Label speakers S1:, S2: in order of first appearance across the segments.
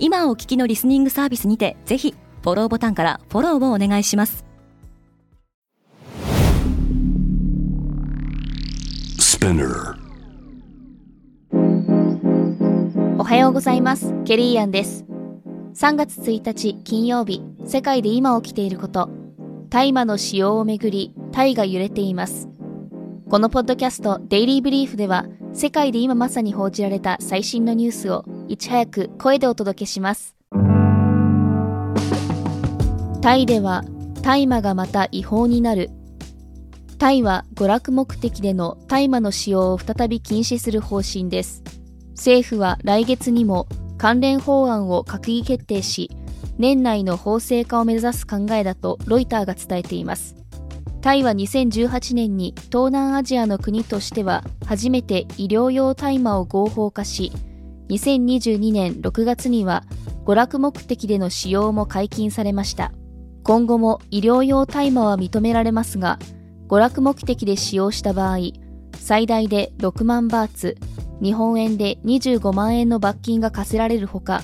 S1: 今お聞きのリスニングサービスにてぜひフォローボタンからフォローをお願いします。
S2: おはようございます。ケリーアンです。3月1日金曜日。世界で今起きていること。大麻の使用をめぐりタイが揺れています。このポッドキャストデイリーブリーフでは世界で今まさに報じられた最新のニュースをいち早く声でお届けします。タイでは大麻がまた違法になる。タイは娯楽目的での大麻の使用を再び禁止する方針です。政府は来月にも関連法案を閣議決定し年内の法制化を目指す考えだとロイターが伝えています。タイは2018年に東南アジアの国としては初めて医療用大麻を合法化し2022年6月には娯楽目的での使用も解禁されました。今後も医療用大麻は認められますが娯楽目的で使用した場合最大で6万バーツ日本円で25万円の罰金が課せられるほか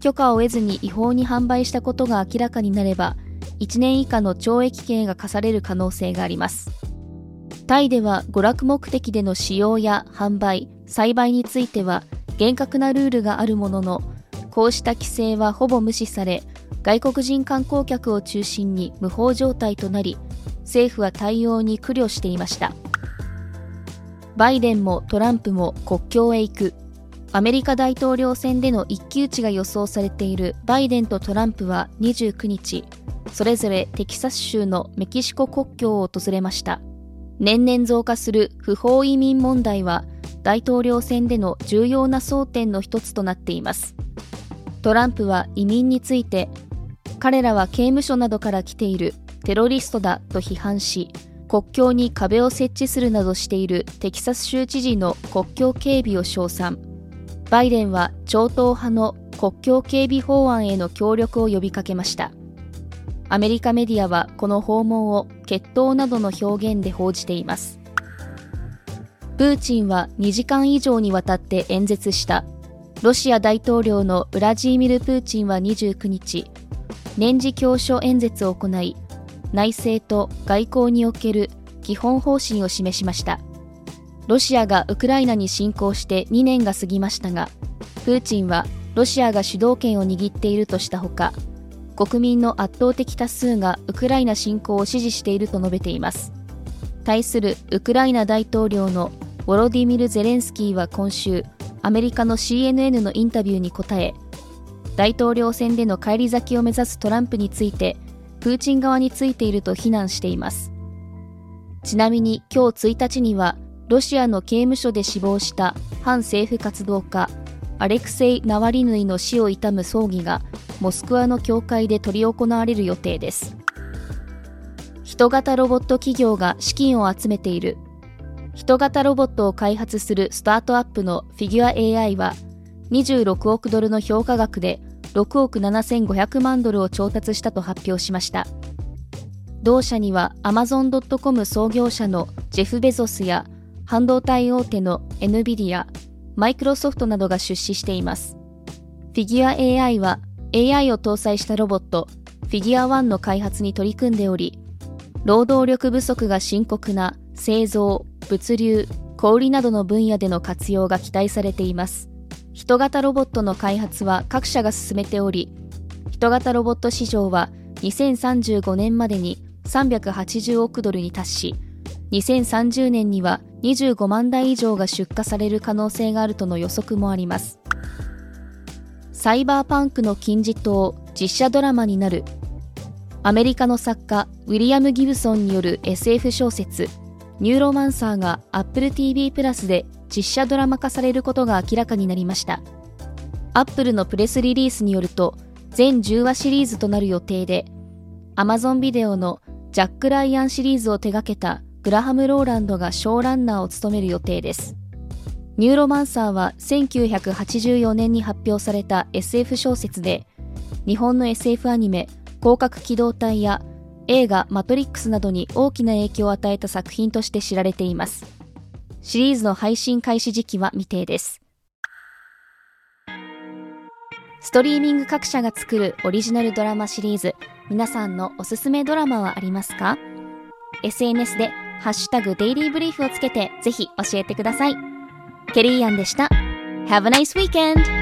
S2: 許可を得ずに違法に販売したことが明らかになれば1年以下の懲役刑が課される可能性があります。タイでは娯楽目的での使用や販売栽培については厳格なルールがあるもののこうした規制はほぼ無視され外国人観光客を中心に無法状態となり政府は対応に苦慮していました。バイデンもトランプも国境へ行く。アメリカ大統領選での一騎打ちが予想されているバイデンとトランプは29日それぞれテキサス州のメキシコ国境を訪れました。年々増加する不法移民問題は大統領選での重要な争点の一つとなっています。トランプは移民について彼らは刑務所などから来ているテロリストだと批判し国境に壁を設置するなどしているテキサス州知事の国境警備を称賛。バイデンは超党派の国境警備法案への協力を呼びかけました。アメリカメディアはこの訪問を決闘などの表現で報じています。プーチンは2時間以上にわたって演説した。ロシア大統領のウラジーミル・プーチンは29日年次教書演説を行い内政と外交における基本方針を示しました。ロシアがウクライナに侵攻して2年が過ぎましたがプーチンはロシアが主導権を握っているとしたほか国民の圧倒的多数がウクライナ侵攻を支持していると述べています。対するウクライナ大統領のウォロディミル・ゼレンスキーは今週アメリカの CNN のインタビューに答え大統領選での返り咲きを目指すトランプについてプーチン側についていると非難しています。ちなみに今日1日にはロシアの刑務所で死亡した反政府活動家アレクセイ・ナワリヌイの死を悼む葬儀がモスクワの教会で執り行われる予定です。人型ロボット企業が資金を集めている人型ロボットを開発するスタートアップのフィギュア AI は26億ドルの評価額で6億7500万ドルを調達したと発表しました同社には Amazon.com 創業者のジェフ・ベゾスや半導体大手の NVIDIA マイクロソフトなどが出資しています。フィギュア AI は AI を搭載したロボットフィギュア1の開発に取り組んでおり、労働力不足が深刻な製造、物流、小売などの分野での活用が期待されています。人型ロボットの開発は各社が進めており、人型ロボット市場は2035年までに380億ドルに達し、2030年には25万台以上が出荷される可能性があるとの予測もありますサイバーパンクの金字塔実写ドラマになるアメリカの作家ウィリアム・ギブソンによる SF 小説ニューロマンサーが Apple TV プラスで実写ドラマ化されることが明らかになりましたアップルのプレスリリースによると全10話シリーズとなる予定で、Amazon ビデオのジャック・ライアンシリーズを手掛けたグラハム・ローランドがショーランナーを務める予定です。ニューロマンサーは1984年に発表された SF 小説で、日本の SF アニメ、広角機動隊や映画マトリックスなどに大きな影響を与えた作品として知られています。シリーズの配信開始時期は未定です。ストリーミング各社が作るオリジナルドラマシリーズ、皆さんのおすすめドラマはありますか ?SNS でハッシュタグデイリーブリーフをつけてぜひ教えてください。ケリーアンでした。Have a nice weekend!